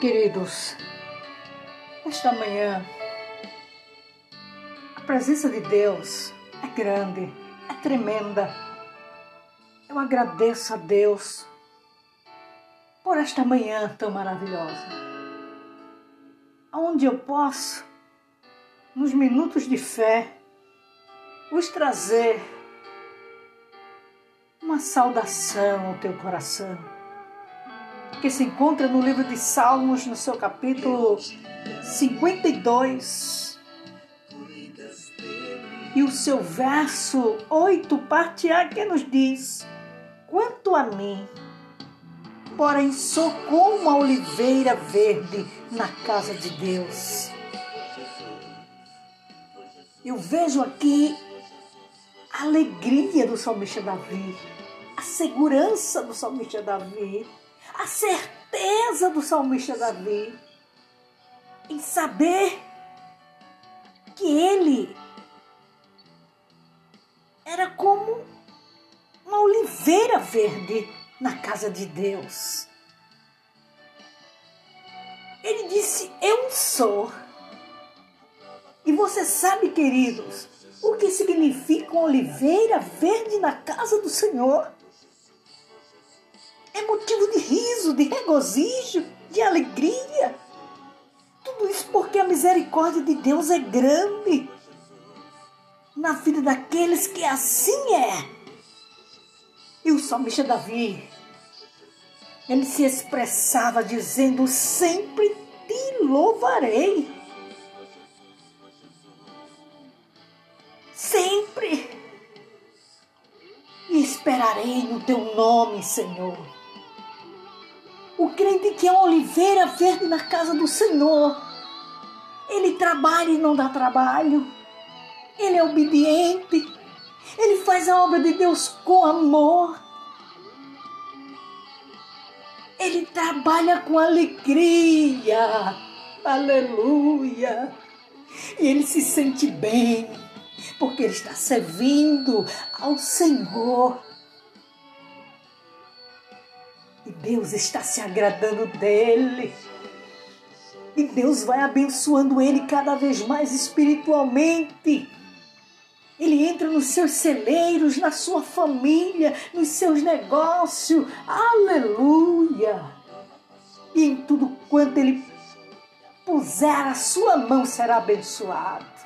queridos, esta manhã a presença de Deus é grande, é tremenda. Eu agradeço a Deus por esta manhã tão maravilhosa, onde eu posso, nos minutos de fé, vos trazer uma saudação ao teu coração que se encontra no livro de Salmos, no seu capítulo 52. E o seu verso 8, parte A, que nos diz: Quanto a mim, porém sou como a oliveira verde na casa de Deus. Eu vejo aqui a alegria do salmista Davi, a segurança do salmista Davi a certeza do salmista Davi em saber que ele era como uma oliveira verde na casa de Deus. Ele disse: Eu sou. E você sabe, queridos, o que significa uma oliveira verde na casa do Senhor? É motivo de riso, de regozijo, de alegria. Tudo isso porque a misericórdia de Deus é grande na vida daqueles que assim é. E o salmista Davi, ele se expressava dizendo: Sempre te louvarei. Sempre. E esperarei no teu nome, Senhor. O crente que é oliveira verde na casa do Senhor. Ele trabalha e não dá trabalho. Ele é obediente. Ele faz a obra de Deus com amor. Ele trabalha com alegria. Aleluia. E ele se sente bem, porque ele está servindo ao Senhor. E Deus está se agradando dele. E Deus vai abençoando ele cada vez mais espiritualmente. Ele entra nos seus celeiros, na sua família, nos seus negócios. Aleluia! E em tudo quanto ele puser a sua mão será abençoado.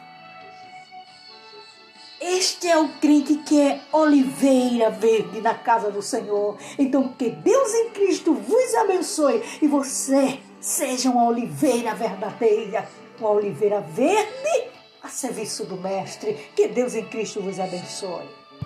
Este é o crente que é oliveira verde na casa do Senhor. Então, que Deus em Cristo vos abençoe e você seja uma oliveira verdadeira, uma oliveira verde a serviço do Mestre. Que Deus em Cristo vos abençoe.